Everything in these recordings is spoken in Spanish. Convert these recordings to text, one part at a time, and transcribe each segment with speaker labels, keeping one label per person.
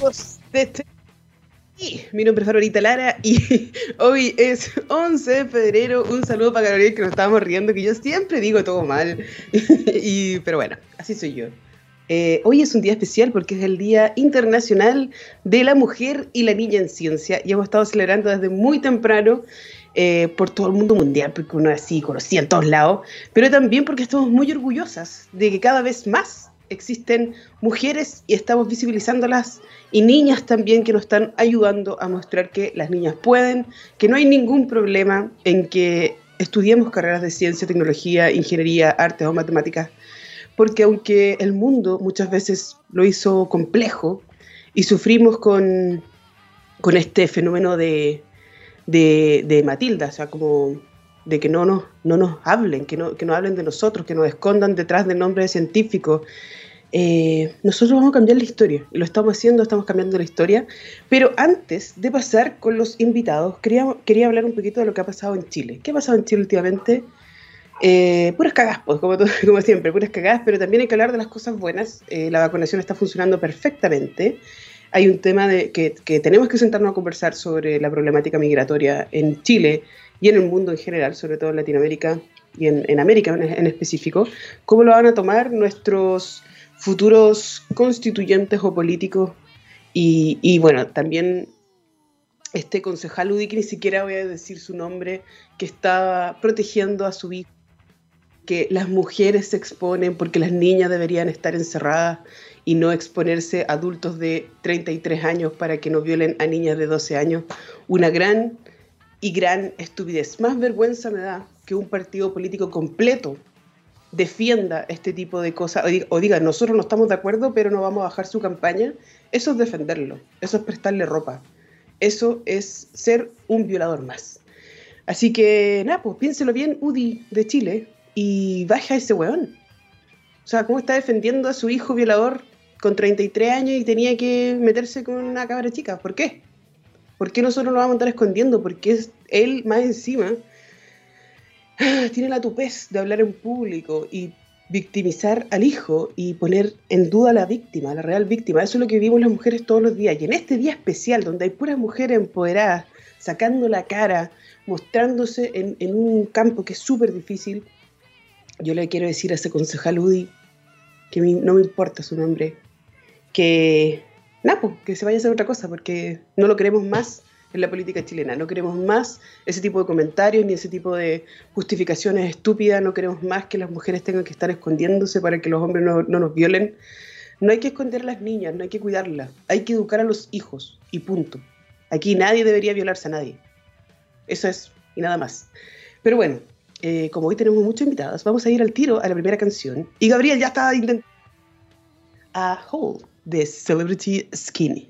Speaker 1: amigos de este... Mi nombre es Farolita Lara y hoy es 11 de febrero. Un saludo para Gabriel que nos estábamos riendo, que yo siempre digo todo mal. y, pero bueno, así soy yo. Eh, hoy es un día especial porque es el Día Internacional de la Mujer y la Niña en Ciencia y hemos estado celebrando desde muy temprano eh, por todo el mundo mundial, porque uno así conocía en todos lados, pero también porque estamos muy orgullosas de que cada vez más existen mujeres y estamos visibilizándolas y niñas también que nos están ayudando a mostrar que las niñas pueden, que no hay ningún problema en que estudiemos carreras de ciencia, tecnología, ingeniería, artes o matemáticas, porque aunque el mundo muchas veces lo hizo complejo y sufrimos con, con este fenómeno de, de, Matilda, o sea, como de que no nos, no nos hablen, que no, que no hablen de nosotros, que nos escondan detrás del nombre de científico, eh, nosotros vamos a cambiar la historia, lo estamos haciendo, estamos cambiando la historia, pero antes de pasar con los invitados, quería, quería hablar un poquito de lo que ha pasado en Chile. ¿Qué ha pasado en Chile últimamente? Eh, puras cagas, pues, como, como, siempre, puras cagadas, pero también hay que hablar de las cosas buenas. Eh, la vacunación está funcionando perfectamente. Hay un tema de que, que, tenemos que sentarnos a conversar sobre la problemática migratoria en Chile y en el mundo en general, sobre todo en Latinoamérica y en, en América en, en específico. ¿Cómo lo van a tomar nuestros futuros constituyentes o políticos. Y, bueno, también este concejal UDI, que ni siquiera voy a decir su nombre, que estaba protegiendo a su hijo, que las mujeres se exponen porque las niñas deberían estar encerradas y no exponerse a adultos de 33 años para que no violen a niñas de 12 años. Una gran y gran estupidez. Más vergüenza me da que un partido político completo defienda este tipo de cosas o diga, nosotros no estamos de acuerdo, pero no vamos a bajar su campaña, eso es defenderlo, eso es prestarle ropa, eso es ser un violador más. Así que, nada, pues piénselo bien, UDI de Chile, y baja ese weón. O sea, ¿cómo está defendiendo a su hijo violador con 33 años y tenía que meterse con una cabra chica? ¿Por qué? ¿Por qué nosotros lo vamos a estar escondiendo? Porque es él más encima tiene la tupez de hablar en público y victimizar al hijo y poner en duda a la víctima, a la real víctima. Eso es lo que vivimos las mujeres todos los días. Y en este día especial, donde hay puras mujeres empoderadas, sacando la cara, mostrándose en, un campo que es súper difícil, yo le quiero decir a ese concejal UDI, que no me importa su nombre, que, Napo, que se vaya a hacer otra cosa, porque no lo queremos más en la política chilena. No queremos más ese tipo de comentarios ni ese tipo de justificaciones estúpidas. No queremos más que las mujeres tengan que estar escondiéndose para que los hombres no, nos violen. No hay que esconder a las niñas, no hay que cuidarlas. Hay que educar a los hijos y punto. Aquí nadie debería violarse a nadie. Eso es, y nada más. Pero bueno, eh, como hoy tenemos muchos invitados, vamos a ir al tiro a la primera canción. Y Gabriel ya está intentando... A Hole de Celebrity Skinny.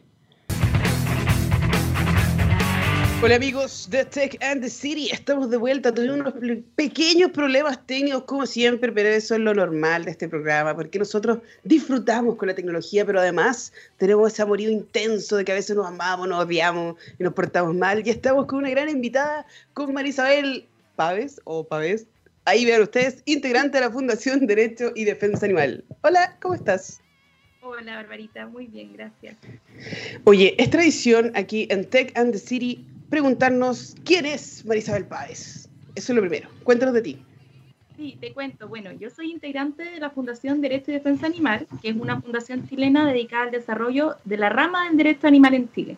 Speaker 1: Hola amigos de Tech and the City, estamos de vuelta. Tuvimos unos pequeños problemas técnicos como siempre, pero eso es lo normal de este programa, porque nosotros disfrutamos con la tecnología, pero además tenemos ese amorío intenso de que a veces nos amamos, nos odiamos y nos portamos mal. Y estamos con una gran invitada, con Marisabel Paves, o Paves, ahí vean ustedes, integrante de la Fundación Derecho y Defensa Animal. Hola, ¿cómo estás?
Speaker 2: Hola, Barbarita, muy bien, gracias.
Speaker 1: Oye, es tradición aquí en Tech and the City preguntarnos quién es Marisabel Páez. Eso es lo primero. Cuéntanos de ti.
Speaker 2: Sí, te cuento. Bueno, yo soy integrante de la Fundación Derecho y Defensa Animal, que es una fundación chilena dedicada al desarrollo de la rama del derecho animal en Chile.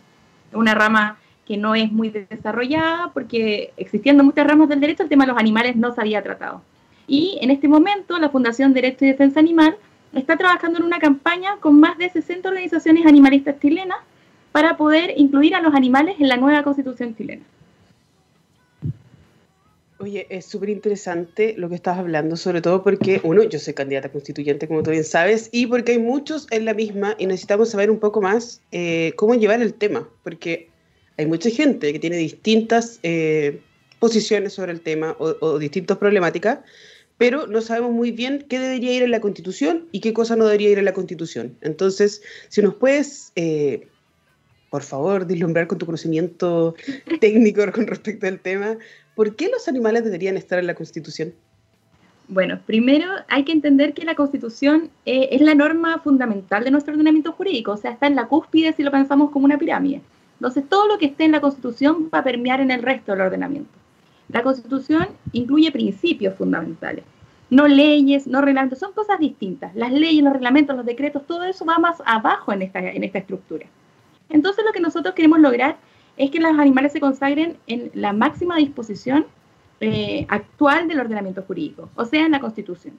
Speaker 2: Una rama que no es muy desarrollada porque existiendo muchas ramas del derecho, el tema de los animales no se había tratado. Y en este momento la Fundación Derecho y Defensa Animal está trabajando en una campaña con más de 60 organizaciones animalistas chilenas para poder incluir a los animales en la nueva constitución chilena.
Speaker 1: Oye, es súper interesante lo que estás hablando, sobre todo porque, uno, yo soy candidata constituyente, como tú bien sabes, y porque hay muchos en la misma y necesitamos saber un poco más eh, cómo llevar el tema, porque hay mucha gente que tiene distintas eh, posiciones sobre el tema o, distintas problemáticas, pero no sabemos muy bien qué debería ir en la constitución y qué cosa no debería ir en la constitución. Entonces, si nos puedes eh, por favor, dislumbrar con tu conocimiento técnico con respecto al tema, ¿por qué los animales deberían estar en la Constitución?
Speaker 2: Bueno, primero hay que entender que la Constitución eh, es la norma fundamental de nuestro ordenamiento jurídico, o sea, está en la cúspide si lo pensamos como una pirámide. Entonces, todo lo que esté en la Constitución va a permear en el resto del ordenamiento. La Constitución incluye principios fundamentales, no leyes, no reglamentos, son cosas distintas. Las leyes, los reglamentos, los decretos, todo eso va más abajo en esta, en esta estructura. Entonces, lo que nosotros queremos lograr es que los animales se consagren en la máxima disposición eh, actual del ordenamiento jurídico, o sea, en la Constitución.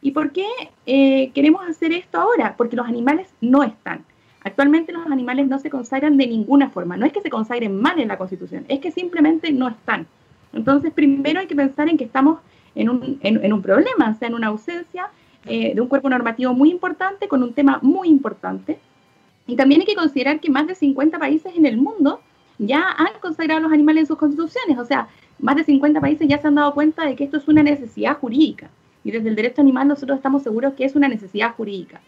Speaker 2: ¿Y por qué eh, queremos hacer esto ahora? Porque los animales no están. Actualmente los animales no se consagran de ninguna forma. No es que se consagren mal en la Constitución, es que simplemente no están. Entonces, primero hay que pensar en que estamos en un, problema, o sea, en una ausencia eh, de un cuerpo normativo muy importante, con un tema muy importante. Y también hay que considerar que más de 50 países en el mundo ya han consagrado los animales en sus constituciones. O sea, más de 50 países ya se han dado cuenta de que esto es una necesidad jurídica. Y desde el derecho animal nosotros estamos seguros que es una necesidad jurídica.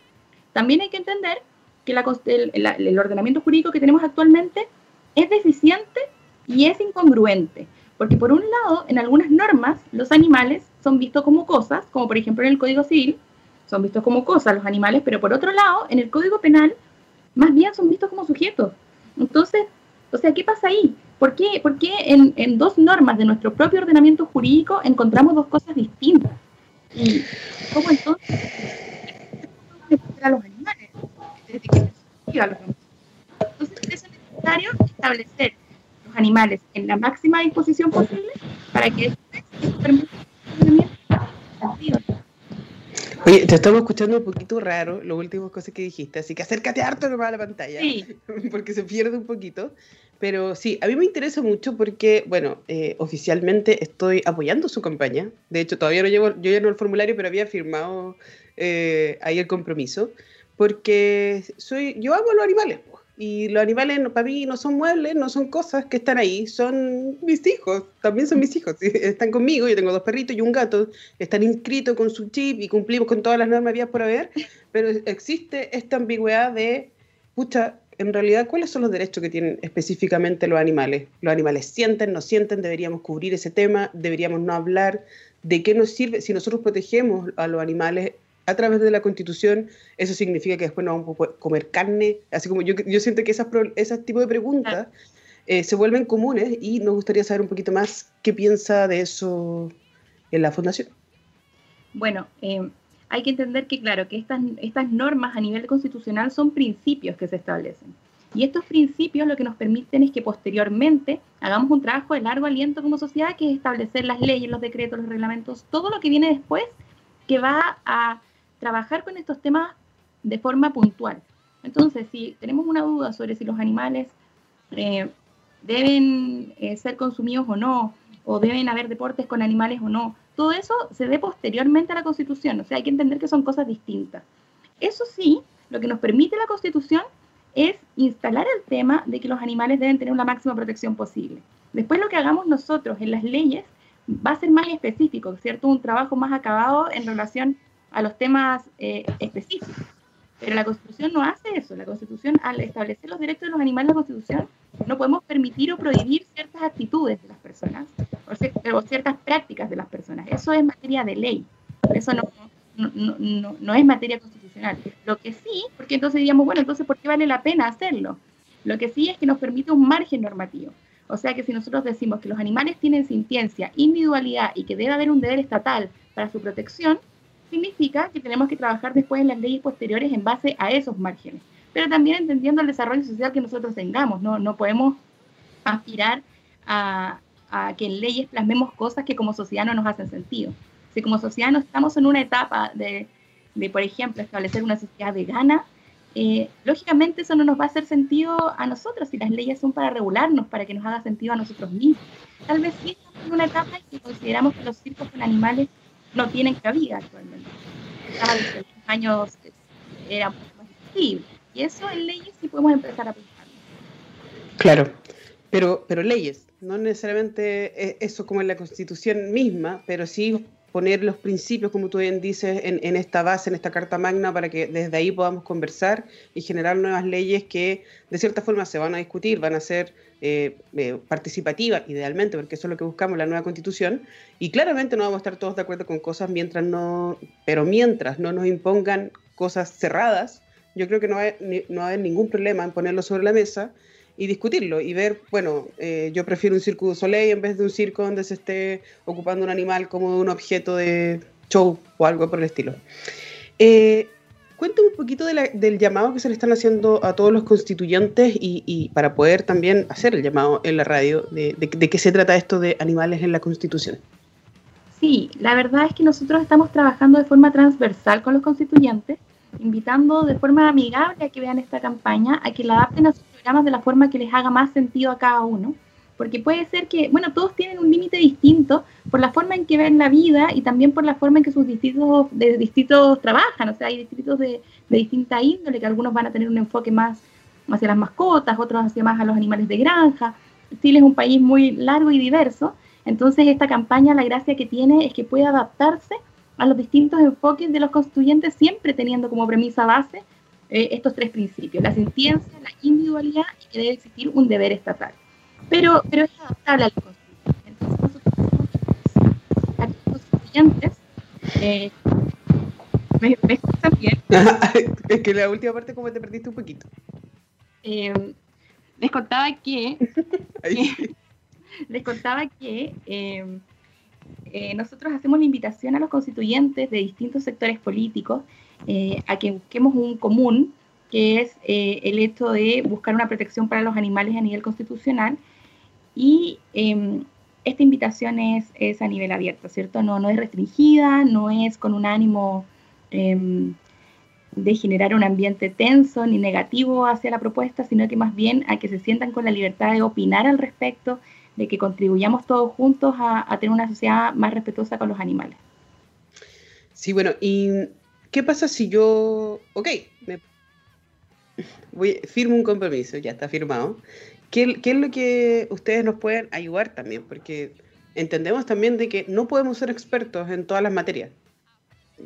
Speaker 2: También hay que entender que el, ordenamiento jurídico que tenemos actualmente es deficiente y es incongruente. Porque por un lado, en algunas normas, los animales son vistos como cosas, como por ejemplo en el Código Civil, son vistos como cosas los animales, pero por otro lado, en el Código Penal, más bien son vistos como sujetos. Entonces, o sea, ¿qué pasa ahí? ¿Por qué, en, dos normas de nuestro propio ordenamiento jurídico encontramos dos cosas distintas? ¿Y cómo entonces a los animales? Entonces es necesario establecer los animales en la máxima disposición posible para que esto permita
Speaker 1: Oye, te estamos escuchando un poquito raro, las últimas cosas que dijiste, así que acércate harto nomás a la pantalla, sí. porque se pierde un poquito. Pero sí, a mí me interesa mucho porque, bueno, eh, oficialmente estoy apoyando su campaña. De hecho, todavía no llevo, yo ya no el formulario, pero había firmado eh, ahí el compromiso. Porque soy, yo amo los animales. Y los animales para mí no son muebles, no son cosas que están ahí, son mis hijos, también son mis hijos, están conmigo, yo tengo dos perritos y un gato, están inscritos con su chip y cumplimos con todas las normas vías por haber, pero existe esta ambigüedad de, pucha, en realidad, ¿cuáles son los derechos que tienen específicamente los animales? ¿Los animales sienten, no sienten? ¿Deberíamos cubrir ese tema? ¿Deberíamos no hablar? ¿De qué nos sirve? Si nosotros protegemos a los animales a través de la Constitución, eso significa que después no vamos a comer carne. Así como yo, yo siento que esas, ese tipo de preguntas eh, se vuelven comunes y nos gustaría saber un poquito más qué piensa de eso en la Fundación.
Speaker 2: Bueno, eh, hay que entender que, claro, que estas, estas normas a nivel constitucional son principios que se establecen. Y estos principios lo que nos permiten es que posteriormente hagamos un trabajo de largo aliento como sociedad, que es establecer las leyes, los decretos, los reglamentos, todo lo que viene después, que va a trabajar con estos temas de forma puntual. Entonces, si tenemos una duda sobre si los animales eh, deben eh, ser consumidos o no, o deben haber deportes con animales o no, todo eso se ve posteriormente a la Constitución, o sea, hay que entender que son cosas distintas. Eso sí, lo que nos permite la Constitución es instalar el tema de que los animales deben tener la máxima protección posible. Después lo que hagamos nosotros en las leyes va a ser más específico, ¿cierto? Un trabajo más acabado en relación a los temas eh, específicos. Pero la Constitución no hace eso. La Constitución, al establecer los derechos de los animales en la Constitución, no podemos permitir o prohibir ciertas actitudes de las personas o, ciertas prácticas de las personas. Eso es materia de ley. Eso no, no, no, no, es materia constitucional. Lo que sí, porque entonces diríamos, bueno, entonces, ¿por qué vale la pena hacerlo? Lo que sí es que nos permite un margen normativo. O sea que si nosotros decimos que los animales tienen sintiencia, individualidad y que debe haber un deber estatal para su protección, significa que tenemos que trabajar después en las leyes posteriores en base a esos márgenes. Pero también entendiendo el desarrollo social que nosotros tengamos, no, no podemos aspirar a, que en leyes plasmemos cosas que como sociedad no nos hacen sentido. Si como sociedad no estamos en una etapa de, de por ejemplo, establecer una sociedad vegana, eh, lógicamente eso no nos va a hacer sentido a nosotros si las leyes son para regularnos, para que nos haga sentido a nosotros mismos. Tal vez sí estamos en una etapa en que consideramos que los circos con animales no tienen cabida actualmente. Hace los años era más difícil. Y eso en leyes sí podemos empezar a pensar.
Speaker 1: Claro, pero, pero leyes, no necesariamente eso como en la constitución misma, pero sí poner los principios, como tú bien dices, en, esta base, en esta Carta Magna, para que desde ahí podamos conversar y generar nuevas leyes que de cierta forma se van a discutir, van a ser eh, eh, participativas, idealmente, porque eso es lo que buscamos, la nueva constitución. Y claramente no vamos a estar todos de acuerdo con cosas mientras no, pero mientras no nos impongan cosas cerradas, yo creo que no va, no va a haber ningún problema en ponerlo sobre la mesa y discutirlo y ver, bueno, eh, yo prefiero un circo de soleil en vez de un circo donde se esté ocupando un animal como un objeto de show o algo por el estilo. Eh, cuéntame un poquito del llamado que se le están haciendo a todos los constituyentes y, para poder también hacer el llamado en la radio de, de qué se trata esto de animales en la constitución.
Speaker 2: Sí, la verdad es que nosotros estamos trabajando de forma transversal con los constituyentes, invitando de forma amigable a que vean esta campaña, a que la adapten a sus de la forma que les haga más sentido a cada uno, porque puede ser que, bueno, todos tienen un límite distinto por la forma en que ven la vida y también por la forma en que sus distritos, de distritos trabajan, o sea, hay distritos de, de distinta índole, que algunos van a tener un enfoque más hacia las mascotas, otros hacia más a los animales de granja. Chile es un país muy largo y diverso, entonces esta campaña la gracia que tiene es que puede adaptarse a los distintos enfoques de los constituyentes, siempre teniendo como premisa base eh, estos tres principios, la sentencia, la individualidad y que debe existir un deber estatal. Pero, pero es adaptable a los constituyentes. Entonces nosotros a los constituyentes, eh, ¿me, ¿me, escuchan bien?
Speaker 1: es que la última parte como te perdiste un poquito.
Speaker 2: Eh, les contaba que, les contaba que eh, eh, nosotros hacemos la invitación a los constituyentes de distintos sectores políticos eh, a que busquemos un común, que es eh, el hecho de buscar una protección para los animales a nivel constitucional. Y em, esta invitación es, es, a nivel abierto, ¿cierto? No, no es restringida, no es con un ánimo em, de generar un ambiente tenso ni negativo hacia la propuesta, sino que más bien a que se sientan con la libertad de opinar al respecto, de que contribuyamos todos juntos a, a tener una sociedad más respetuosa con los animales.
Speaker 1: Sí, bueno, y ¿qué pasa si yo, ok, me voy, firmo un compromiso, ya está firmado? ¿Qué, ¿Qué, es lo que ustedes nos pueden ayudar también? Porque entendemos también de que no podemos ser expertos en todas las materias.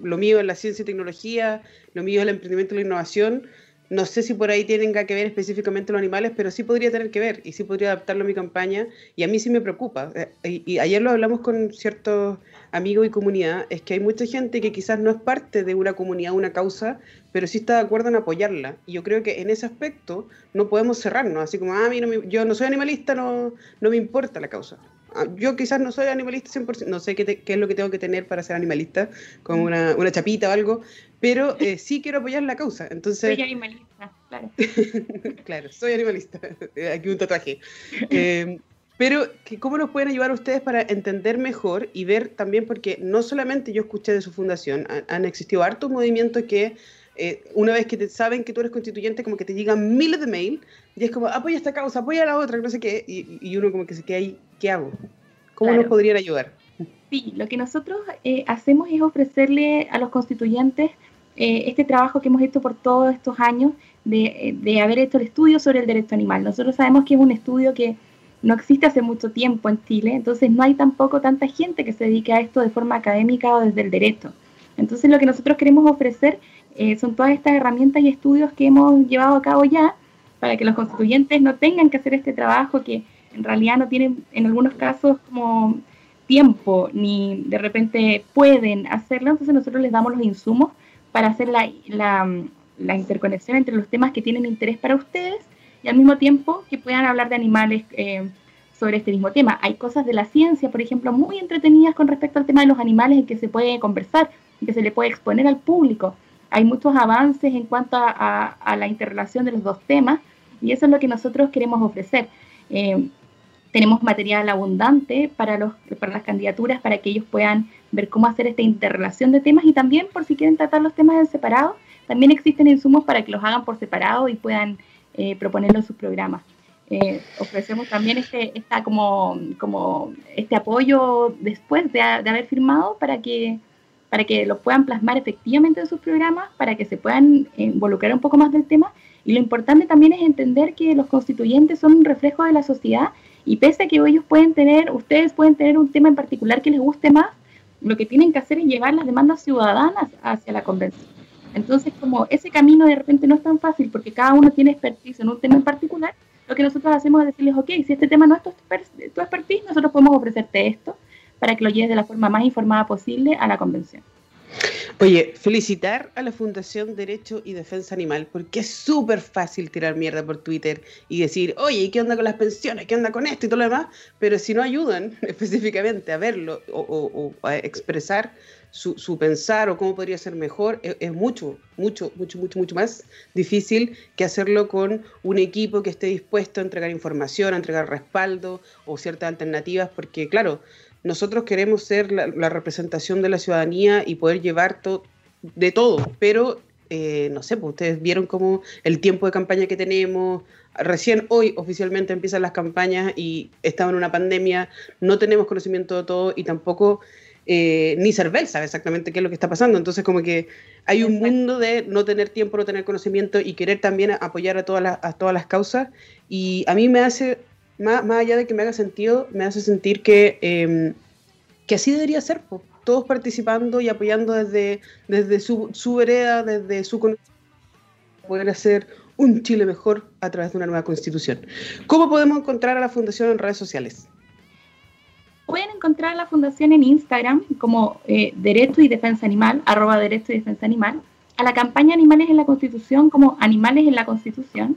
Speaker 1: Lo mío es la ciencia y tecnología, lo mío es el emprendimiento y la innovación. No sé si por ahí tienen que ver específicamente los animales, pero sí podría tener que ver y sí podría adaptarlo a mi campaña y a mí sí me preocupa. Eh, y, y ayer lo hablamos con ciertos amigos y comunidad, es que hay mucha gente que quizás no es parte de una comunidad, una causa, pero sí está de acuerdo en apoyarla. Y yo creo que en ese aspecto no podemos cerrarnos, así como, ah, yo no soy animalista, no, no me importa la causa. Ah, yo quizás no soy animalista 100%, no sé qué, qué, es lo que tengo que tener para ser animalista, como una, una chapita o algo, pero eh, sí quiero apoyar la causa. Entonces,
Speaker 2: soy animalista, claro.
Speaker 1: claro, soy animalista. Aquí un tatuaje. Eh, pero, ¿cómo nos pueden ayudar ustedes para entender mejor y ver también, porque no solamente yo escuché de su fundación, han, existido hartos movimientos que eh, una vez que te saben que tú eres constituyente, como que te llegan miles de mails y es como, apoya esta causa, apoya la otra, no sé qué, y, uno como que se queda ahí, ¿qué hago? ¿Cómo nos podrían ayudar?
Speaker 2: Sí, lo que nosotros eh, hacemos es ofrecerle a los constituyentes eh, este trabajo que hemos hecho por todos estos años de, de haber hecho el estudio sobre el derecho animal. Nosotros sabemos que es un estudio que no existe hace mucho tiempo en Chile, entonces no hay tampoco tanta gente que se dedique a esto de forma académica o desde el derecho. Entonces lo que nosotros queremos ofrecer eh, son todas estas herramientas y estudios que hemos llevado a cabo ya para que los constituyentes no tengan que hacer este trabajo que en realidad no tienen en algunos casos como tiempo ni de repente pueden hacerlo, entonces nosotros les damos los insumos para hacer la, la, la interconexión entre los temas que tienen interés para ustedes y al mismo tiempo que puedan hablar de animales eh, sobre este mismo tema. Hay cosas de la ciencia, por ejemplo, muy entretenidas con respecto al tema de los animales en que se puede conversar, y que se le puede exponer al público. Hay muchos avances en cuanto a, la interrelación de los dos temas y eso es lo que nosotros queremos ofrecer. Eh, tenemos material abundante para, los, para las candidaturas para que ellos puedan ver cómo hacer esta interrelación de temas y también por si quieren tratar los temas en separado, también existen insumos para que los hagan por separado y puedan eh, proponerlo en sus programas. Eh, ofrecemos también este, esta como, como este apoyo después de, haber firmado para que, para que lo puedan plasmar efectivamente en sus programas, para que se puedan involucrar un poco más del tema. Y lo importante también es entender que los constituyentes son un reflejo de la sociedad y pese a que ellos pueden tener, ustedes pueden tener un tema en particular que les guste más, lo que tienen que hacer es llevar las demandas ciudadanas hacia la convención. Entonces, como ese camino de repente no es tan fácil porque cada uno tiene expertise en un tema en particular, lo que nosotros hacemos es decirles, ok, si este tema no es tu, expertise, nosotros podemos ofrecerte esto para que lo lleves de la forma más informada posible a la convención.
Speaker 1: Oye, felicitar a la Fundación Derecho y Defensa Animal, porque es súper fácil tirar mierda por Twitter y decir, oye, ¿qué onda con las pensiones? ¿Qué onda con esto y todo lo demás? Pero si no ayudan específicamente a verlo o, a expresar su, pensar o cómo podría ser mejor, es, es, mucho, mucho, mucho, mucho, mucho más difícil que hacerlo con un equipo que esté dispuesto a entregar información, a entregar respaldo o ciertas alternativas, porque claro, nosotros queremos ser la, representación de la ciudadanía y poder llevar de todo, pero eh, no sé, pues ustedes vieron como el tiempo de campaña que tenemos, recién hoy oficialmente empiezan las campañas y estamos en una pandemia, no tenemos conocimiento de todo y tampoco eh, ni Cervel sabe exactamente qué es lo que está pasando. Entonces, como que hay un mundo de no tener tiempo, no tener conocimiento y querer también apoyar a todas las, a todas las causas. Y a mí me hace más, allá de que me haga sentido, me hace sentir que, em, que así debería ser, todos participando y apoyando desde, desde su, su vereda, desde su conocimiento, poder hacer un Chile mejor a través de una nueva constitución. ¿Cómo podemos encontrar a la Fundación en redes sociales?
Speaker 2: Pueden encontrar a la Fundación en Instagram como eh, Derecho y Defensa Animal, arroba Derecho y Defensa Animal, a la campaña Animales en la Constitución como Animales en la Constitución.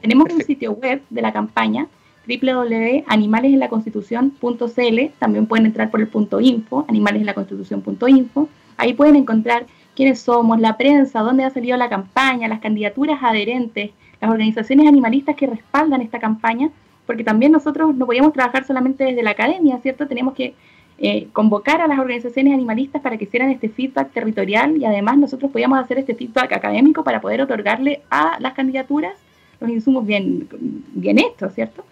Speaker 2: Tenemos un sitio web de la campaña www.animalesenlaconstitución.cl, también pueden entrar por el punto info, animalesenlaconstitución.info, ahí pueden encontrar quiénes somos, la prensa, dónde ha salido la campaña, las candidaturas adherentes, las organizaciones animalistas que respaldan esta campaña, porque también nosotros no podíamos trabajar solamente desde la academia, ¿cierto? Tenemos que eh, convocar a las organizaciones animalistas para que hicieran este feedback territorial y además nosotros podíamos hacer este feedback académico para poder otorgarle a las candidaturas los insumos bien, bien hechos, ¿cierto?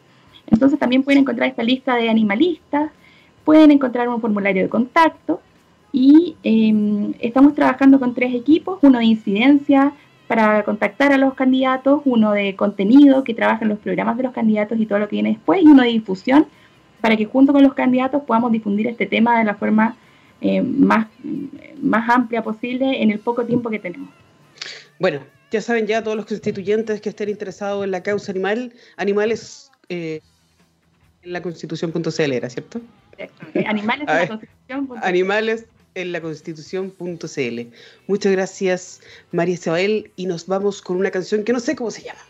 Speaker 2: Entonces también pueden encontrar esta lista de animalistas, pueden encontrar un formulario de contacto y em, estamos trabajando con tres equipos, uno de incidencia para contactar a los candidatos, uno de contenido que trabaja en los programas de los candidatos y todo lo que viene después, y uno de difusión para que junto con los candidatos podamos difundir este tema de la forma eh, más, más amplia posible en el poco tiempo que tenemos.
Speaker 1: Bueno, ya saben ya todos los constituyentes que estén interesados en la causa animal, animales eh, en la constitución.cl era, ¿cierto?
Speaker 2: Animales en la constitución.cl.
Speaker 1: Animales en la constitución.cl. Muchas gracias, María Isabel, y nos vamos con una canción que no sé cómo se llama.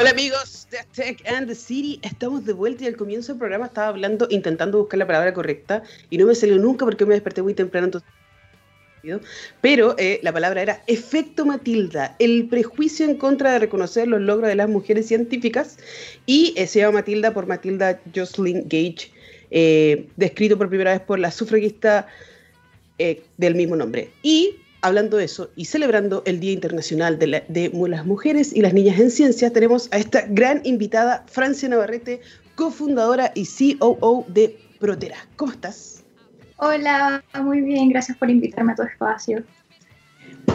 Speaker 1: Hola amigos de Tech and the City, estamos de vuelta y al comienzo del programa estaba hablando, intentando buscar la palabra correcta y no me salió nunca porque me desperté muy temprano, entonces pero eh, la palabra era efecto Matilda, el prejuicio en contra de reconocer los logros de las mujeres científicas, y eh, se llama Matilda por Matilda Jocelyn Gage, eh, descrito por primera vez por la sufragista del mismo nombre. Y hablando de eso y celebrando el Día Internacional de, las Mujeres y las Niñas en Ciencias, tenemos a esta gran invitada, Francia Navarrete, cofundadora y COO de Protera. ¿Cómo estás?
Speaker 3: Hola, muy bien, gracias por invitarme a tu espacio.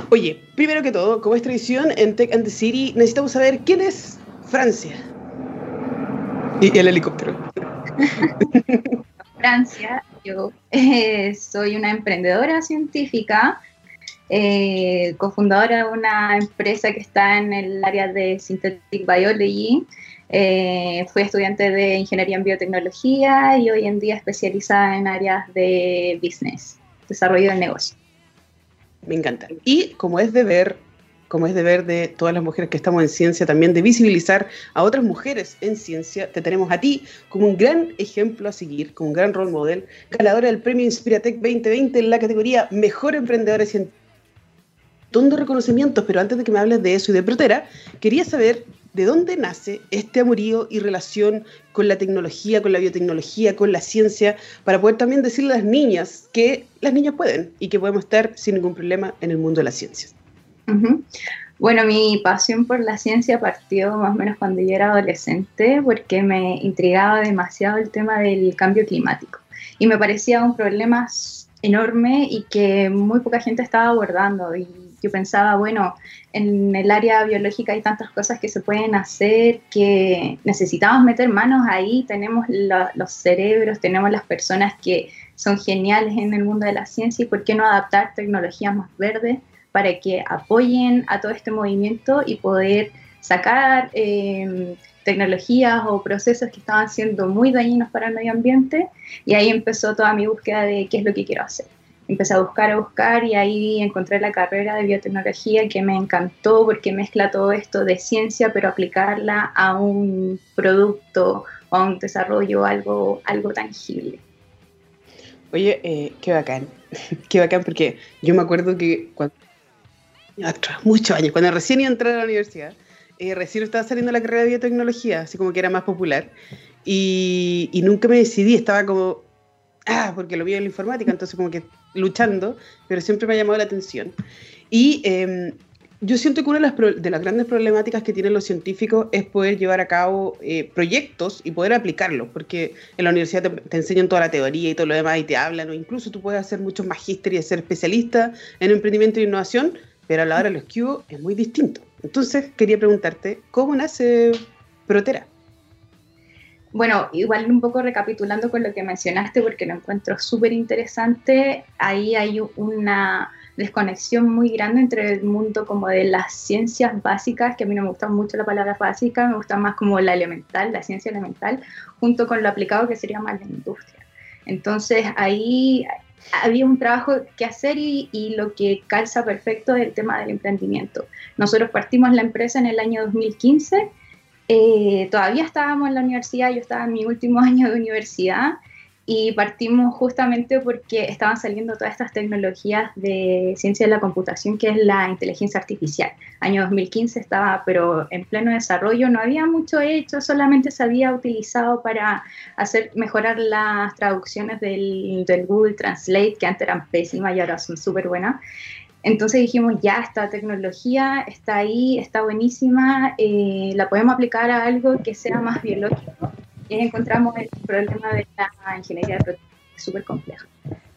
Speaker 1: Oye, primero que todo, como es tradición en Tech and the City, necesitamos saber quién es Francia. Y el helicóptero.
Speaker 3: Francia, yo eh, soy una emprendedora científica, eh, cofundadora de una empresa que está en el área de Synthetic Biology, eh, fui estudiante de ingeniería en biotecnología y hoy en día especializada en áreas de business, desarrollo del negocio.
Speaker 1: Me encanta. Y como es deber, como es deber de todas las mujeres que estamos en ciencia, también de visibilizar a otras mujeres en ciencia, te tenemos a ti como un gran ejemplo a seguir, como un gran role model, ganadora del premio Inspiratec 2020 en la categoría Mejor Emprendedora Científica. De reconocimientos, pero antes de que me hables de eso y de Protera, quería saber de dónde nace este amorío y relación con la tecnología, con la biotecnología, con la ciencia, para poder también decirle a las niñas que las niñas pueden y que podemos estar sin ningún problema en el mundo de las ciencias.
Speaker 3: Bueno, mi pasión por la ciencia partió más o menos cuando yo era adolescente porque me intrigaba demasiado el tema del cambio climático. Y me parecía un problema enorme y que muy poca gente estaba abordando. Y yo pensaba, bueno, en el área biológica hay tantas cosas que se pueden hacer que necesitamos meter manos ahí, tenemos los cerebros, tenemos las personas que son geniales en el mundo de la ciencia y por qué no adaptar tecnologías más verdes para que apoyen a todo este movimiento y poder sacar eh, tecnologías o procesos que estaban siendo muy dañinos para el medio ambiente y ahí empezó toda mi búsqueda de qué es lo que quiero hacer. Empecé a buscar, a buscar y ahí encontré la carrera de biotecnología que me encantó porque mezcla todo esto de ciencia pero aplicarla a un producto o a un desarrollo, algo, algo tangible.
Speaker 1: Oye, eh, qué bacán, qué bacán porque yo me acuerdo que cuando, muchos años, cuando recién iba a entrar a la universidad, eh, recién estaba saliendo la carrera de biotecnología, así como que era más popular, y, nunca me decidí, estaba como, ah, porque lo vi en la informática, entonces como que luchando, pero siempre me ha llamado la atención. Y em, yo siento que una de las, grandes problemáticas que tienen los científicos es poder llevar a cabo eh, proyectos y poder aplicarlos, porque en la universidad te, enseñan toda la teoría y todo lo demás y te hablan, o incluso tú puedes hacer muchos magíster y ser especialista en emprendimiento e innovación, pero a la hora de los QO es muy distinto. Entonces, quería preguntarte, ¿cómo nace Protera?
Speaker 3: Bueno, igual un poco recapitulando con lo que mencionaste, porque lo encuentro súper interesante, ahí hay una desconexión muy grande entre el mundo como de las ciencias básicas, que a mí no me gusta mucho la palabra básica, me gusta más como la elemental, la ciencia elemental, junto con lo aplicado que sería más la industria. Entonces ahí había un trabajo que hacer y, lo que calza perfecto es el tema del emprendimiento. Nosotros partimos la empresa en el año 2015, eh, todavía estábamos en la universidad, yo estaba en mi último año de universidad y partimos justamente porque estaban saliendo todas estas tecnologías de ciencia de la computación, que es la inteligencia artificial. Año 2015 estaba, pero en pleno desarrollo, no había mucho hecho, solamente se había utilizado para hacer mejorar las traducciones del, del Google Translate, que antes eran pésimas y ahora son súper buenas. Entonces dijimos, ya, esta tecnología está ahí, está buenísima, eh, la podemos aplicar a algo que sea más biológico y encontramos el problema de la ingeniería de proteínas, súper complejo.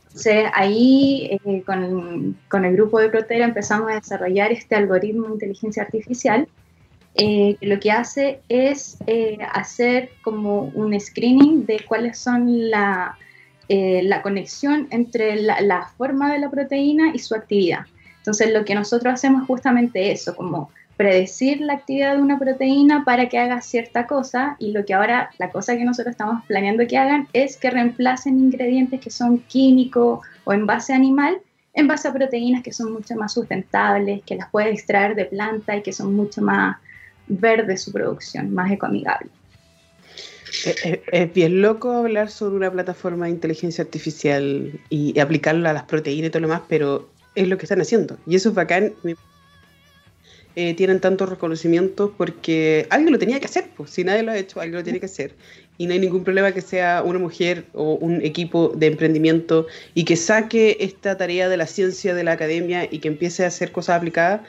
Speaker 3: Entonces ahí eh, con, con, el grupo de Protera empezamos a desarrollar este algoritmo de inteligencia artificial eh, que lo que hace es eh, hacer como un screening de cuáles son la, la conexión entre la, forma de la proteína y su actividad. Entonces lo que nosotros hacemos es justamente eso, como predecir la actividad de una proteína para que haga cierta cosa y lo que ahora, la cosa que nosotros estamos planeando que hagan es que reemplacen ingredientes que son químicos o en base animal en base a proteínas que son mucho más sustentables, que las puede extraer de planta y que son mucho más verdes su producción, más ecoamigable.
Speaker 1: Es, bien loco hablar sobre una plataforma de inteligencia artificial y, aplicarla a las proteínas y todo lo demás, pero es lo que están haciendo. Y eso es bacán. Eh, tienen tantos reconocimientos porque alguien lo tenía que hacer, pues si nadie lo ha hecho, alguien lo tiene que hacer. Y no hay ningún problema que sea una mujer o un equipo de emprendimiento y que saque esta tarea de la ciencia de la academia y que empiece a hacer cosas aplicadas.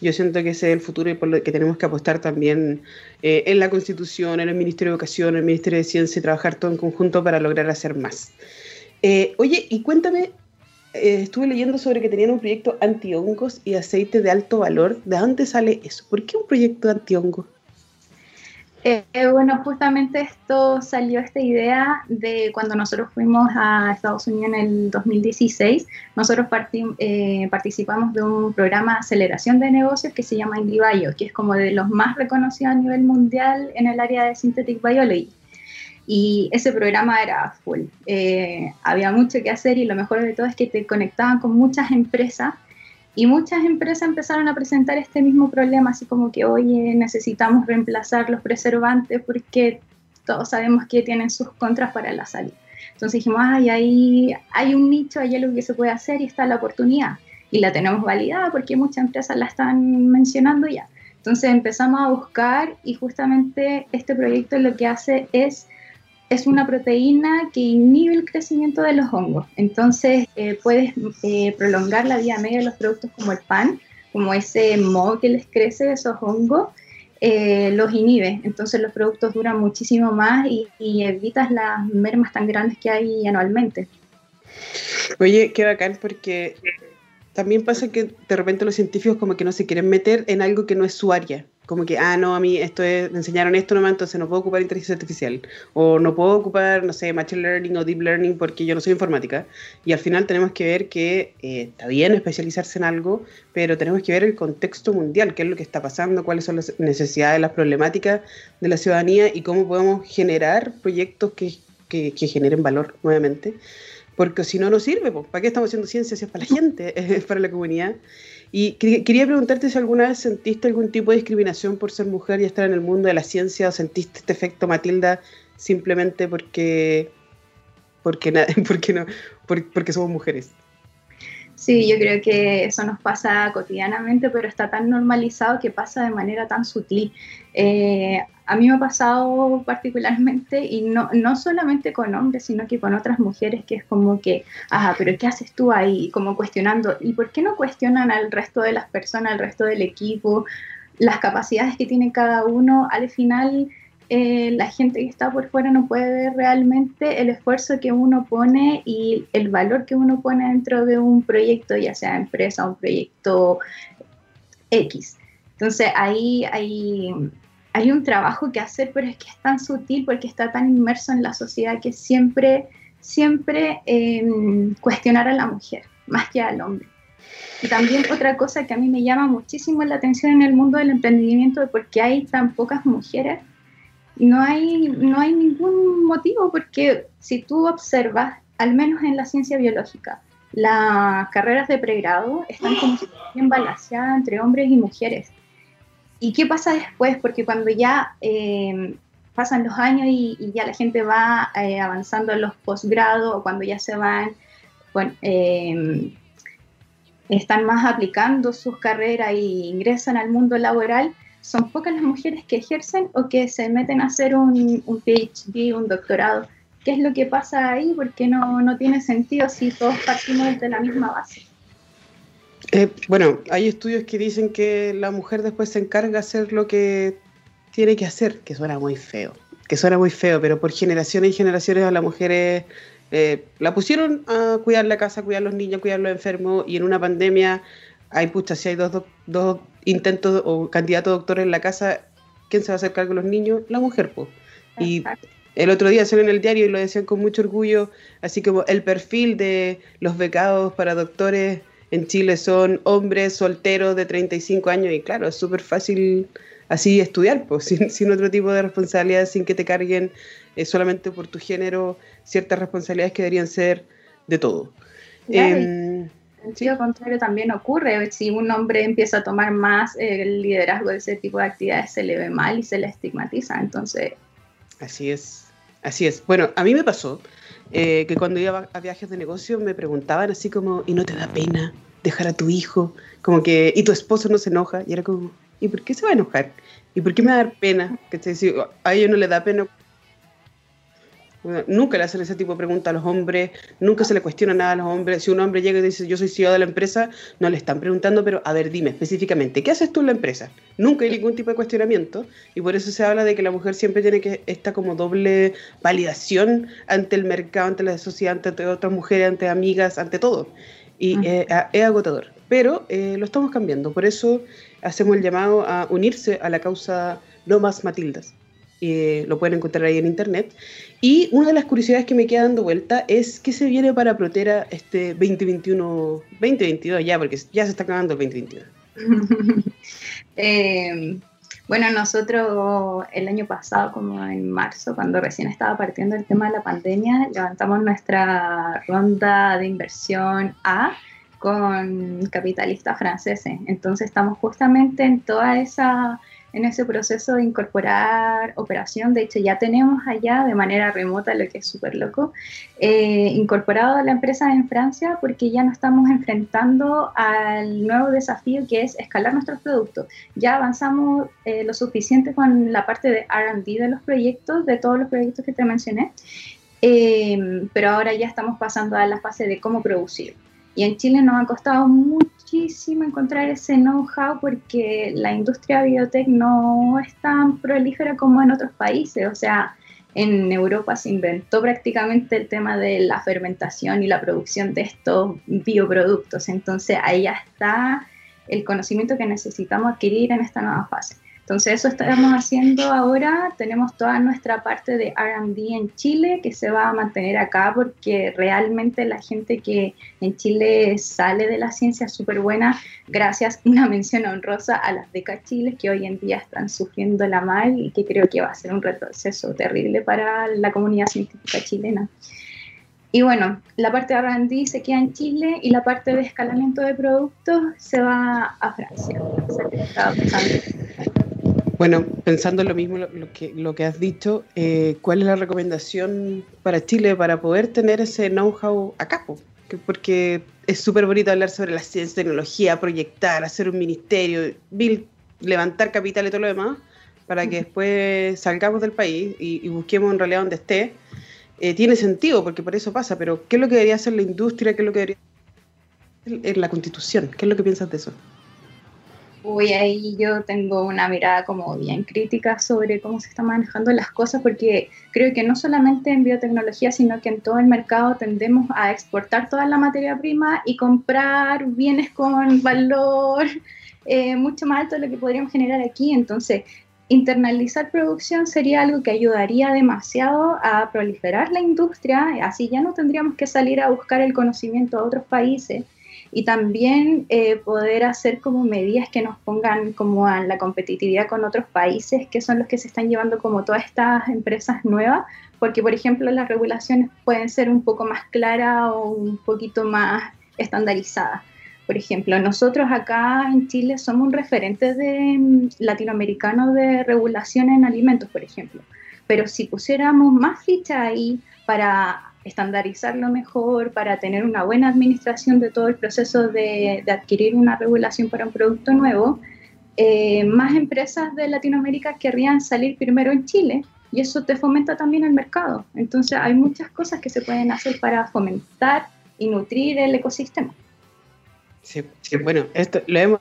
Speaker 1: Yo siento que ese es el futuro y por lo que tenemos que apostar también eh, en la Constitución, en el Ministerio de Educación, en el Ministerio de Ciencia y trabajar todo en conjunto para lograr hacer más. Eh, oye, y cuéntame, eh, estuve leyendo sobre que tenían un proyecto antihongos y aceite de alto valor. ¿De dónde sale eso? ¿Por qué un proyecto antihongos?
Speaker 3: Eh, bueno, justamente esto salió esta idea de cuando nosotros fuimos a Estados Unidos en el 2016. Nosotros eh, participamos de un programa de aceleración de negocios que se llama IndyBio, que es como de los más reconocidos a nivel mundial en el área de Synthetic Biology. Y ese programa era full. Eh, había mucho que hacer y lo mejor de todo es que te conectaban con muchas empresas y muchas empresas empezaron a presentar este mismo problema, así como que, oye, necesitamos reemplazar los preservantes porque todos sabemos que tienen sus contras para la salud. Entonces dijimos, ay, ahí hay un nicho, hay algo que se puede hacer y está la oportunidad. Y la tenemos validada porque muchas empresas la están mencionando ya. Entonces empezamos a buscar y justamente este proyecto lo que hace es es una proteína que inhibe el crecimiento de los hongos. Entonces, eh, puedes eh, prolongar la vida media de los productos como el pan, como ese moho que les crece esos hongos, eh, los inhibe. Entonces, los productos duran muchísimo más y, y, evitas las mermas tan grandes que hay anualmente.
Speaker 1: Oye, qué bacán porque También pasa que de repente los científicos como que no se quieren meter en algo que no es su área. Como que, ah, no, a mí esto es, me enseñaron esto nomás, entonces no puedo ocupar inteligencia artificial. O no puedo ocupar, no sé, machine learning o deep learning porque yo no soy informática. Y al final tenemos que ver que eh, está bien especializarse en algo, pero tenemos que ver el contexto mundial, qué es lo que está pasando, cuáles son las necesidades, las problemáticas de la ciudadanía y cómo podemos generar proyectos que, que, que generen valor nuevamente porque si no, no sirve. ¿Para qué estamos haciendo ciencia si es para la gente, es para la comunidad? Y quería preguntarte si alguna vez sentiste algún tipo de discriminación por ser mujer y estar en el mundo de la ciencia o sentiste este efecto Matilda simplemente porque, porque, porque, no, porque somos mujeres.
Speaker 3: Sí, yo creo que eso nos pasa cotidianamente, pero está tan normalizado que pasa de manera tan sutil. Eh, a mí me ha pasado particularmente, y no, no solamente con hombres, sino que con otras mujeres, que es como que, ah, pero ¿qué haces tú ahí? Como cuestionando, ¿y por qué no cuestionan al resto de las personas, al resto del equipo, las capacidades que tiene cada uno? Al final eh, la gente que está por fuera no puede ver realmente el esfuerzo que uno pone y el valor que uno pone dentro de un proyecto, ya sea empresa un proyecto X. Entonces ahí hay, hay un trabajo que hacer, pero es que es tan sutil porque está tan inmerso en la sociedad que siempre, siempre em, cuestionar a la mujer más que al hombre. Y también otra cosa que a mí me llama muchísimo la atención en el mundo del emprendimiento, porque hay tan pocas mujeres no hay, no hay ningún motivo porque si tú observas, al menos en la ciencia biológica, las carreras de pregrado están como bien balanceadas entre hombres y mujeres. ¿Y qué pasa después? Porque cuando ya eh, pasan los años y, ya la gente va eh, avanzando en los posgrados o cuando ya se van, bueno, eh, están más aplicando sus carreras e ingresan al mundo laboral, son pocas las mujeres que ejercen o que se meten a hacer un, un PhD, un doctorado. ¿Qué es lo que pasa ahí? Porque no, no tiene sentido si todos partimos de la misma base.
Speaker 1: Eh, bueno, hay estudios que dicen que la mujer después se encarga de hacer lo que tiene que hacer, que suena muy feo, que suena muy feo, pero por generaciones y generaciones a las mujeres eh, la pusieron a cuidar la casa, a cuidar los niños, a cuidar los enfermos, y en una pandemia hay, pucha, si hay dos, dos intentos o candidatos a doctores en la casa, ¿quién se va a hacer cargo de los niños? La mujer, pues. Y el otro día salió en el diario y lo decían con mucho orgullo, así como el perfil de los becados para doctores en Chile son hombres solteros de 35 años y claro, es súper fácil así estudiar, pues, sin, otro tipo de responsabilidades, sin que te carguen eh, solamente por tu género ciertas responsabilidades que deberían ser de todo.
Speaker 3: Sentido contrario también ocurre. Si un hombre empieza a tomar más el liderazgo de ese tipo de actividades, se le ve mal y se le estigmatiza. Entonces.
Speaker 1: Así es. Así es. Bueno, a mí me pasó eh, que cuando iba a viajes de negocio me preguntaban así como, ¿y no te da pena dejar a tu hijo? Como que, ¿y tu esposo no se enoja? Y era como, ¿y por qué se va a enojar? ¿Y por qué me va a dar pena? Que a ellos no le da pena Nunca le hacen ese tipo de preguntas a los hombres, nunca se le cuestiona nada a los hombres. Si un hombre llega y dice, yo soy CEO de la empresa, no le están preguntando, pero a ver, dime específicamente, ¿qué haces tú en la empresa? Nunca hay ningún tipo de cuestionamiento y por eso se habla de que la mujer siempre tiene que esta como doble validación ante el mercado, ante la sociedad, ante otras mujeres, ante amigas, ante todo. Y eh, es agotador. Pero eh, lo estamos cambiando, por eso hacemos el llamado a unirse a la causa No Más Matildas. Eh, lo pueden encontrar ahí en internet. Y una de las curiosidades que me queda dando vuelta es que se viene para Protera este 2021, 2022 ya, porque ya se está acabando el 2021.
Speaker 3: eh, bueno, nosotros el año pasado, como en marzo, cuando recién estaba partiendo el tema de la pandemia, levantamos nuestra ronda de inversión A con capitalistas franceses. Entonces estamos justamente en toda esa en ese proceso de incorporar operación. De hecho, ya tenemos allá de manera remota, lo que es súper loco, eh, incorporado a la empresa en Francia porque ya nos estamos enfrentando al nuevo desafío que es escalar nuestros productos. Ya avanzamos eh, lo suficiente con la parte de RD de los proyectos, de todos los proyectos que te mencioné, eh, pero ahora ya estamos pasando a la fase de cómo producir. Y en Chile nos ha costado muchísimo encontrar ese know-how porque la industria biotech no es tan prolífera como en otros países. O sea, en Europa se inventó prácticamente el tema de la fermentación y la producción de estos bioproductos. Entonces ahí ya está el conocimiento que necesitamos adquirir en esta nueva fase. Entonces eso estamos haciendo ahora. Tenemos toda nuestra parte de RD en Chile que se va a mantener acá porque realmente la gente que en Chile sale de la ciencia es súper buena. Gracias, una mención honrosa a las becas Chile que hoy en día están sufriendo la mal y que creo que va a ser un retroceso terrible para la comunidad científica chilena. Y bueno, la parte de R&D se queda en Chile y la parte de escalamiento de productos se va a Francia.
Speaker 1: Bueno, pensando en lo mismo, lo, que, lo que has dicho, eh, ¿cuál es la recomendación para Chile para poder tener ese know-how acá? Porque es súper bonito hablar sobre la ciencia, tecnología, proyectar, hacer un ministerio, levantar capital y todo lo demás, para que después salgamos del país y, busquemos en realidad donde esté. Eh, tiene sentido, porque por eso pasa, pero ¿qué es lo que debería hacer la industria? ¿Qué es lo que debería hacer la constitución? ¿Qué es lo que piensas de eso?
Speaker 3: Uy, ahí yo tengo una mirada como bien crítica sobre cómo se están manejando las cosas, porque creo que no solamente en biotecnología, sino que en todo el mercado tendemos a exportar toda la materia prima y comprar bienes con valor eh, mucho más alto de lo que podríamos generar aquí. Entonces, internalizar producción sería algo que ayudaría demasiado a proliferar la industria, así ya no tendríamos que salir a buscar el conocimiento a otros países y también eh, poder hacer como medidas que nos pongan como a la competitividad con otros países que son los que se están llevando como todas estas empresas nuevas, porque por ejemplo las regulaciones pueden ser un poco más claras o un poquito más estandarizadas. Por ejemplo, nosotros acá en Chile somos un referente de, mm, latinoamericano de regulación en alimentos, por ejemplo. Pero si pusiéramos más ficha ahí para estandarizarlo mejor, para tener una buena administración de todo el proceso de, adquirir una regulación para un producto nuevo, eh, más empresas de Latinoamérica querrían salir primero en Chile y eso te fomenta también el mercado. Entonces hay muchas cosas que se pueden hacer para fomentar y nutrir el ecosistema.
Speaker 1: Sí bueno, esto lo hemos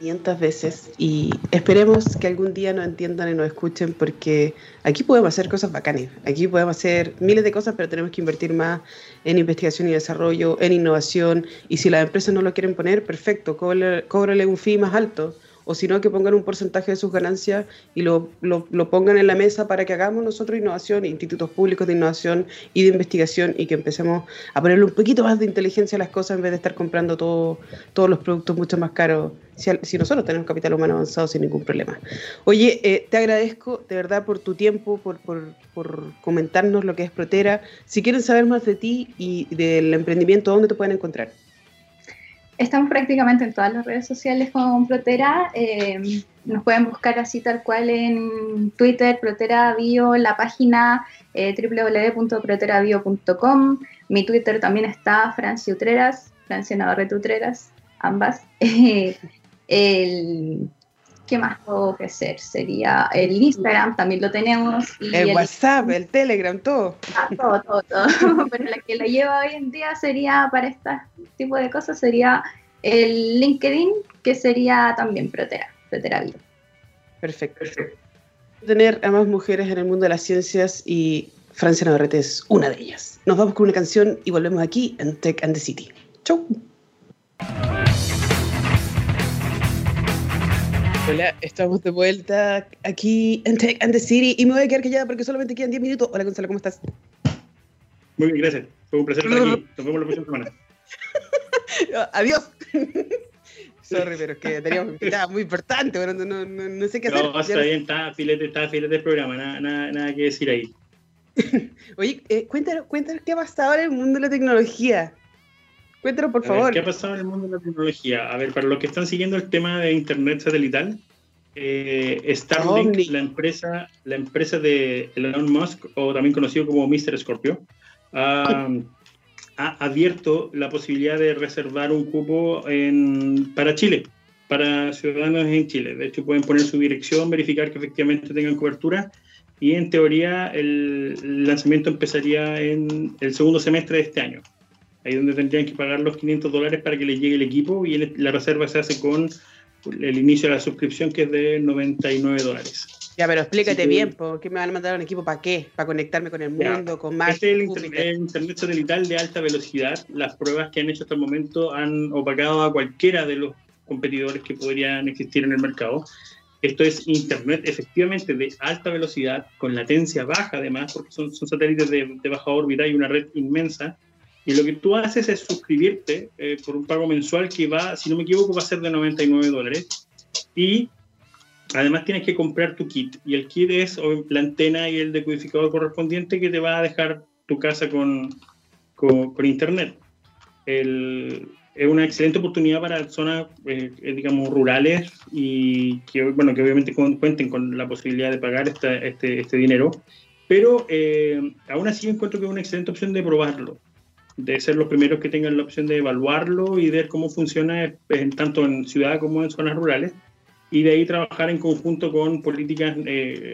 Speaker 1: 500 veces y esperemos que algún día nos entiendan y nos escuchen porque aquí podemos hacer cosas bacanas, aquí podemos hacer miles de cosas, pero tenemos que invertir más en investigación y desarrollo, en innovación y si las empresas no lo quieren poner, perfecto, cóbrale un fee más alto o si no, que pongan un porcentaje de sus ganancias y lo, lo, pongan en la mesa para que hagamos nosotros innovación, institutos públicos de innovación y de investigación y que empecemos a ponerle un poquito más de inteligencia a las cosas en vez de estar comprando todo, todos los productos mucho más caros, si, si, nosotros tenemos capital humano avanzado sin ningún problema. Oye, eh, te agradezco de verdad por tu tiempo, por, por, por comentarnos lo que es Protera. Si quieren saber más de ti y del emprendimiento, ¿dónde te pueden encontrar?
Speaker 3: Estamos prácticamente en todas las redes sociales con Protera. Eh, nos pueden buscar así tal cual en Twitter, Protera Bio, la página eh, www.proterabio.com. Mi Twitter también está, Francia Utreras, Francia Navarrete Utreras, ambas. el, ¿Qué más puedo ofrecer? Sería el Instagram, también lo tenemos.
Speaker 1: el, WhatsApp, el Telegram, todo.
Speaker 3: Ah, todo, todo, todo. Pero la que la lleva hoy en día sería, para este tipo de cosas, sería el LinkedIn, que sería también Protera, Protera Bio.
Speaker 1: Perfecto. Tener a más mujeres en el mundo de las ciencias y Francia Navarrete es una de ellas. Nos vamos con una canción y volvemos aquí en Tech and the City. Chau. Hola, estamos de vuelta aquí en Tech and the City y me voy a quedar callada porque solamente quedan 10 minutos. Hola Gonzalo, ¿cómo estás?
Speaker 4: Muy bien, gracias. Fue un placer estar aquí. Nos vemos la próxima semana.
Speaker 1: Adiós. Sorry, pero es que teníamos invitada muy importante, pero no, no, no, sé qué hacer.
Speaker 4: No, está bien, está filete, está filete del programa, nada, nada, nada que decir ahí.
Speaker 1: Oye, eh, cuéntanos, cuéntanos qué ha pasado en el mundo de la tecnología. Cuéntanos, por favor.
Speaker 4: ¿Qué ha pasado en el mundo de la tecnología? A ver, para los que están siguiendo el tema de Internet satelital, eh, Starlink, la empresa, la empresa de Elon Musk, o también conocido como Mr. Scorpio, ha, abierto la posibilidad de reservar un cupo en, para Chile, para ciudadanos en Chile. De hecho, pueden poner su dirección, verificar que efectivamente tengan cobertura y en teoría el lanzamiento empezaría en el segundo semestre de este año ahí donde tendrían que pagar los 500 dólares para que les llegue el equipo y la reserva se hace con el inicio de la suscripción que es de 99 dólares.
Speaker 1: Ya, pero explícate bien, ¿por qué me van a mandar un equipo para qué? ¿Para conectarme con el mundo, con más?
Speaker 4: Este es el internet, internet, satelital de alta velocidad. Las pruebas que han hecho hasta el momento han opacado a cualquiera de los competidores que podrían existir en el mercado. Esto es Internet efectivamente de alta velocidad, con latencia baja además, porque son, son satélites de, de, baja órbita y una red inmensa. Y lo que tú haces es suscribirte eh, por un pago mensual que va, si no me equivoco, va a ser de 99 dólares. Y además tienes que comprar tu kit. Y el kit es la antena y el decodificador correspondiente que te va a dejar tu casa con, con, con Internet. El, es una excelente oportunidad para zonas, eh, eh, digamos, rurales y que, bueno, que obviamente cuenten con la posibilidad de pagar esta, este, este, dinero, pero eh, aún así encuentro que es una excelente opción de probarlo, de ser los primeros que tengan la opción de evaluarlo y ver cómo funciona en, tanto en ciudad como en zonas rurales, y de ahí trabajar en conjunto con políticas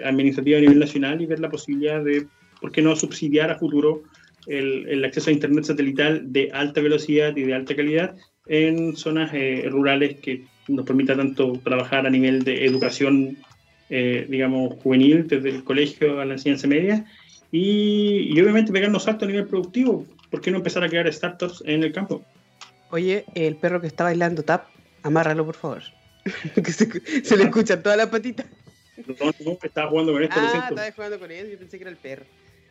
Speaker 4: administrativas a nivel nacional y ver la posibilidad de, ¿por qué no?, subsidiar a futuro el, el, acceso a Internet satelital de alta velocidad y de alta calidad en zonas eh, rurales que nos permita tanto trabajar a nivel de educación, eh, digamos, juvenil, desde el colegio a la enseñanza media, y, y, obviamente pegarnos salto a nivel productivo. ¿Por qué no empezar a crear startups en el campo?
Speaker 1: Oye, el perro que está bailando tap, amárralo por favor. que se, se, le escuchan todas las patitas.
Speaker 4: No, no, estaba jugando con esto.
Speaker 1: Ah, estaba jugando con él, yo pensé que era el perro.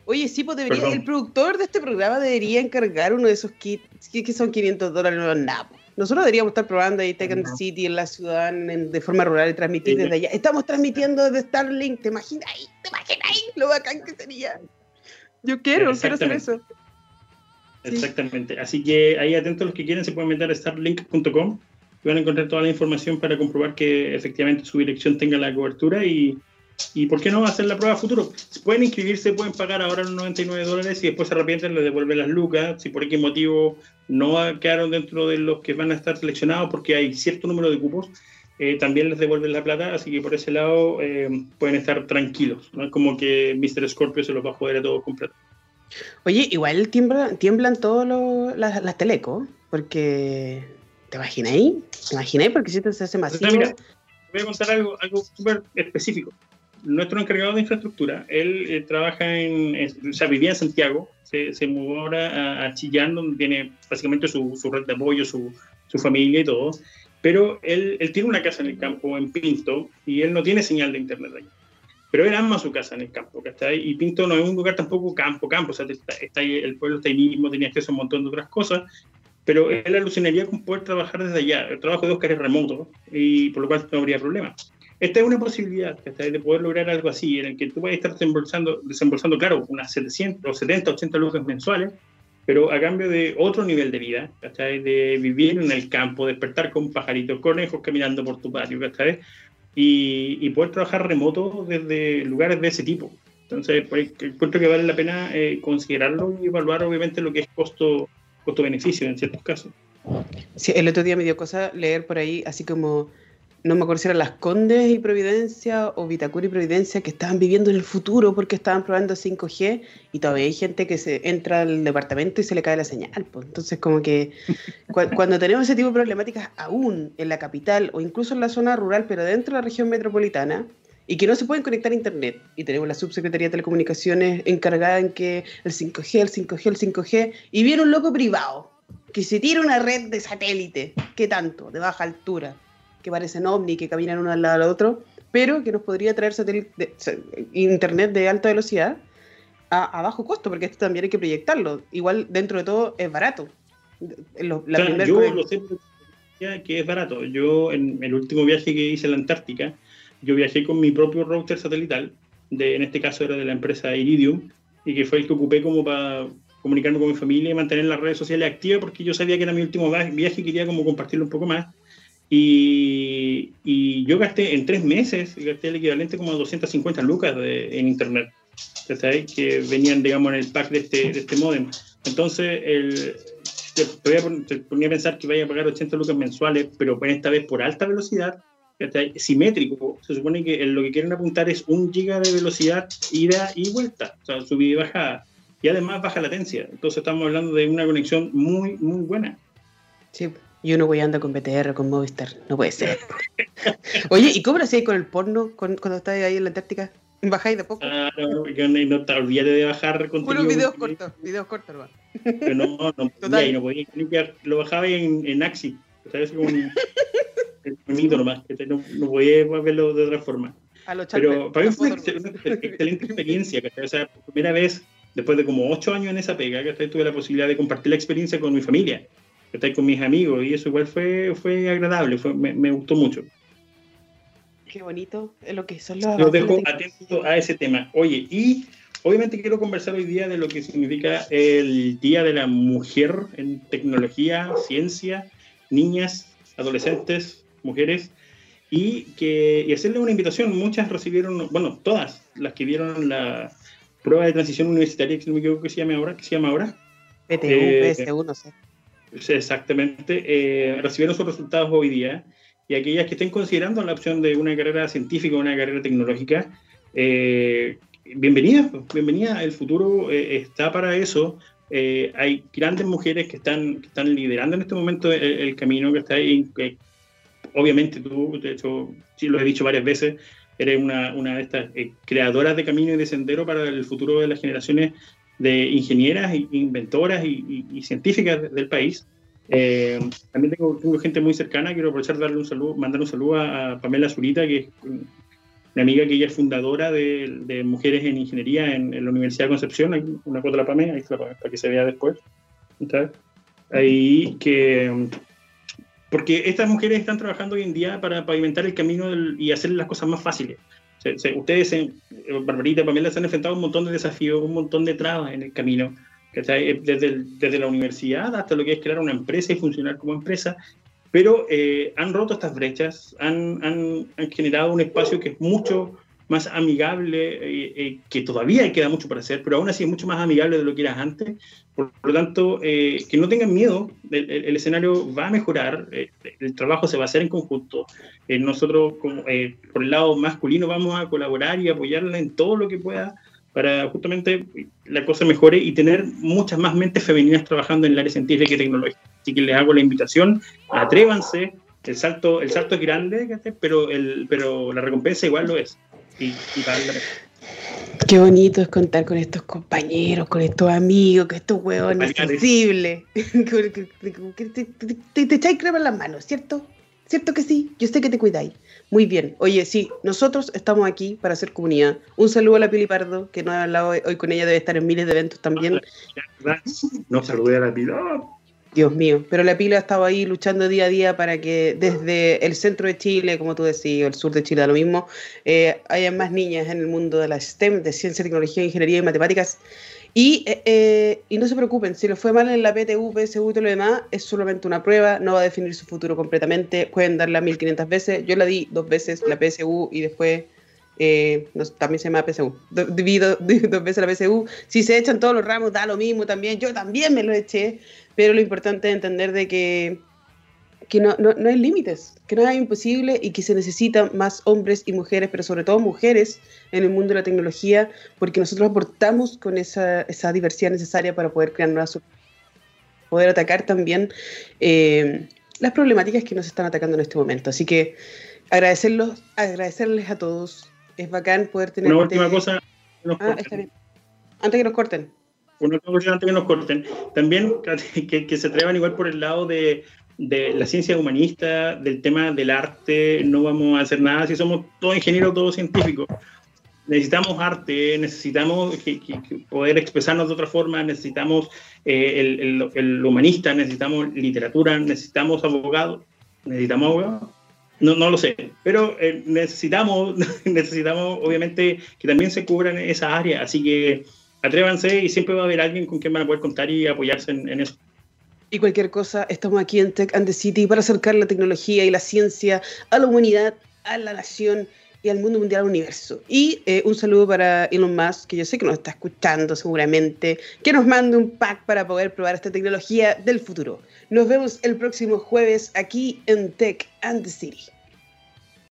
Speaker 1: Oye, sí, pues debería, el productor de este programa debería encargar uno de esos kits, que, son 500 dólares, no nada. Nosotros deberíamos estar probando ahí Tekken uh -huh. City en la ciudad en, de forma rural y transmitir sí. desde allá. Estamos transmitiendo desde Starlink, ¿te imaginas ahí? ¿Te imaginas ahí? Lo bacán que sería. Yo quiero, quiero hacer eso.
Speaker 4: Exactamente. Sí. Así que ahí atentos los que quieren se pueden meter a starlink.com y van a encontrar toda la información para comprobar que efectivamente su dirección tenga la cobertura y ¿Y por qué no hacer la prueba futuro? Pueden inscribirse, pueden pagar ahora los 99 dólares y después se arrepienten, les devuelven las lucas. Si por qué motivo no quedaron dentro de los que van a estar seleccionados porque hay cierto número de cupos, eh, también les devuelven la plata. Así que por ese lado eh, pueden estar tranquilos. No como que Mr. Scorpio se los va a joder a todos completo.
Speaker 1: Oye, igual tiemblan, tiemblan todas las, las telecos, porque. ¿Te imagináis? ¿Te imagináis? Porque si te hace masivo.
Speaker 4: Mira, voy a contar algo, algo súper específico nuestro encargado de infraestructura, él eh, trabaja en, en, o sea, vivía en Santiago, se, se mudó ahora a, a, Chillán, donde tiene básicamente su, su red de apoyo, su, su, familia y todo, pero él, él, tiene una casa en el campo, en Pinto, y él no tiene señal de internet ahí. Pero él ama su casa en el campo, ¿cachai? Y Pinto no es un lugar tampoco campo, campo, o sea, está, ahí, el pueblo está ahí mismo, tenía acceso a un montón de otras cosas, pero él alucinaría con poder trabajar desde allá. El trabajo de Oscar es remoto, y por lo cual no habría problema. Esta es una posibilidad de poder lograr algo así, en el que tú puedes estar desembolsando, desembolsando claro, unas 700 o 70, 80 lucas mensuales, pero a cambio de otro nivel de vida, ¿cachai? de vivir en el campo, despertar con pajaritos, conejos caminando por tu patio, ¿cachai? Y, y poder trabajar remoto desde lugares de ese tipo. Entonces, pues, encuentro que vale la pena eh, considerarlo y evaluar, obviamente, lo que es costo costo-beneficio en ciertos casos.
Speaker 1: Sí, el otro día me dio cosa leer por ahí, así como no me acuerdo si eran las Condes y Providencia o Vitacura y Providencia que estaban viviendo en el futuro porque estaban probando 5G y todavía hay gente que se entra al departamento y se le cae la señal. Pues. Entonces, como que cu cuando tenemos ese tipo de problemáticas aún en la capital o incluso en la zona rural, pero dentro de la región metropolitana, y que no se pueden conectar a Internet, y tenemos la Subsecretaría de Telecomunicaciones encargada en que el 5G, el 5G, el 5G, y viene un loco privado que se tira una red de satélite, ¿qué tanto? De baja altura que parecen ovni, que caminan uno al lado del otro, pero que nos podría traer satélite, de, internet de alta velocidad a, a, bajo costo, porque esto también hay que proyectarlo. Igual, dentro de todo, es barato.
Speaker 4: Lo, la claro, yo lo sé que es barato. Yo, en el último viaje que hice a la Antártica, yo viajé con mi propio router satelital, de, en este caso era de la empresa Iridium, y que fue el que ocupé como para comunicarme con mi familia y mantener las redes sociales activas, porque yo sabía que era mi último viaje y quería como compartirlo un poco más. Y, y, yo gasté en tres meses, gasté el equivalente como a 250 lucas de, en internet, ¿sabes? que venían, digamos, en el pack de este, de este modem. Entonces, el, te, te, te, ponía a pensar que vaya a pagar 80 lucas mensuales, pero esta vez por alta velocidad, simétrico. Se supone que lo que quieren apuntar es un giga de velocidad ida y vuelta, o sea, subida y bajada. Y además baja latencia. Entonces, estamos hablando de una conexión muy, muy buena.
Speaker 1: Sí, Yo no voy a andar con BTR, con Movistar, no puede ser. Oye, ¿y cómo lo hacías con el porno cuando estabas ahí en la Antártica? ¿Bajáis de poco?
Speaker 4: Ah, no, yo no, no te olvides de bajar
Speaker 1: contenido. Unos videos cortos, videos cortos, hermano.
Speaker 4: Pero no, no, podía, no podía lo bajaba en, en Axi. O sea, es como un, bonito nomás, que no, no podía verlo de otra forma. Pero para mí fue una excelente experiencia, O sea, por primera vez, después de como ocho años en esa pega, que tuve la posibilidad de compartir la experiencia con mi familia, estoy con mis amigos, y eso igual fue, fue agradable, fue, me, me gustó mucho.
Speaker 1: Qué bonito es lo que son los...
Speaker 4: Los dejo atento a ese tema. Oye, y obviamente quiero conversar hoy día de lo que significa el Día de la Mujer en tecnología, ciencia, niñas, adolescentes, mujeres y, que, y hacerle una invitación. Muchas recibieron, bueno, todas las que dieron la prueba de transición universitaria, que no me equivoco que se llama ahora, que se llama ahora.
Speaker 1: PTU, eh, PSU, no sé.
Speaker 4: Exactamente, eh, recibieron sus resultados hoy día y aquellas que estén considerando la opción de una carrera científica o una carrera tecnológica, eh, bienvenidas, bienvenida. El futuro eh, está para eso. hay grandes mujeres que están, que están liderando en este momento el, camino que está ahí obviamente tú, de hecho, sí lo he dicho varias veces, eres una, una de estas eh, creadoras de camino y de sendero para el futuro de las generaciones de ingenieras, inventoras y, científicas del país. Eh, también tengo, tengo, gente muy cercana, quiero aprovechar darle un saludo, mandar un saludo a, Pamela Zurita, que es una amiga que ella es fundadora de, de Mujeres en Ingeniería en, la Universidad de Concepción, una foto de la Pamela, ahí para que se vea después. Ahí que porque estas mujeres están trabajando hoy en día para pavimentar el camino y hacer las cosas más fáciles. Ustedes, Barbarita, Pamela, se han enfrentado a un montón de desafíos, un montón de trabas en el camino, eh, desde, desde la universidad hasta lo que es crear una empresa y funcionar como empresa, pero eh, han roto estas brechas, han, han, generado un espacio que es mucho más amigable, eh, eh, que todavía queda mucho para hacer, pero aún así es mucho más amigable de lo que era antes. Por, lo tanto, eh, que no tengan miedo, el, escenario va a mejorar, el trabajo se va a hacer en conjunto. nosotros, como, por el lado masculino, vamos a colaborar y apoyarla en todo lo que pueda para justamente la cosa mejore y tener muchas más mentes femeninas trabajando en el área científica y tecnológica. Así que les hago la invitación, atrévanse, el salto, el salto es grande, pero, el, pero la recompensa igual lo es.
Speaker 1: Qué bonito es contar con estos compañeros, con estos amigos, con estos huevones sensibles. que te, te, echáis crema en las manos, ¿cierto? ¿Cierto que sí? Yo sé que te cuidáis. Muy bien. Oye, sí, nosotros estamos aquí para hacer comunidad. Un saludo a la Pili Pardo, que no he hablado hoy con ella, debe estar en miles de eventos también.
Speaker 4: No saludé a la Pili.
Speaker 1: Dios mío, pero la pila ha estado ahí luchando día a día para que desde el centro de Chile, como tú decías, o el sur de Chile, lo mismo, eh, haya más niñas en el mundo de la STEM, de ciencia, tecnología, ingeniería y matemáticas. Y, eh, eh, y no se preocupen, si lo fue mal en la PTU, PSU y todo lo demás, es solamente una prueba, no va a definir su futuro completamente. Pueden darla 1500 veces. Yo la di dos veces, la PSU, y después también se llama PSU. Divido dos veces la PSU. Si se echan todos los ramos, da lo mismo también. Yo también me lo eché pero lo importante es entender de que, que no, no, no hay límites, que no es imposible y que se necesitan más hombres y mujeres, pero sobre todo mujeres en el mundo de la tecnología, porque nosotros aportamos con esa, esa diversidad necesaria para poder crear nuevas poder atacar también eh, las problemáticas que nos están atacando en este momento. Así que agradecerlos, agradecerles a todos. Es bacán poder tener...
Speaker 4: Una última cosa.
Speaker 1: Ah, está bien. Antes que nos corten
Speaker 4: una cosa antes que nos corten, también que, que, se atrevan igual por el lado de, de, la ciencia humanista, del tema del arte, no vamos a hacer nada si somos todos ingenieros, todos científicos. Necesitamos arte, necesitamos que, poder expresarnos de otra forma, necesitamos eh, el, el, el, humanista, necesitamos literatura, necesitamos abogados, necesitamos abogados. No, no lo sé, pero eh, necesitamos, necesitamos obviamente que también se cubran esa área, así que atrévanse y siempre va a haber alguien con quien van a poder contar y apoyarse en, eso.
Speaker 1: Y cualquier cosa, estamos aquí en Tech and the City para acercar la tecnología y la ciencia a la humanidad, a la nación y al mundo mundial, al universo. Y eh, un saludo para Elon Musk, que yo sé que nos está escuchando seguramente, que nos mande un pack para poder probar esta tecnología del futuro. Nos vemos el próximo jueves aquí en Tech and the City.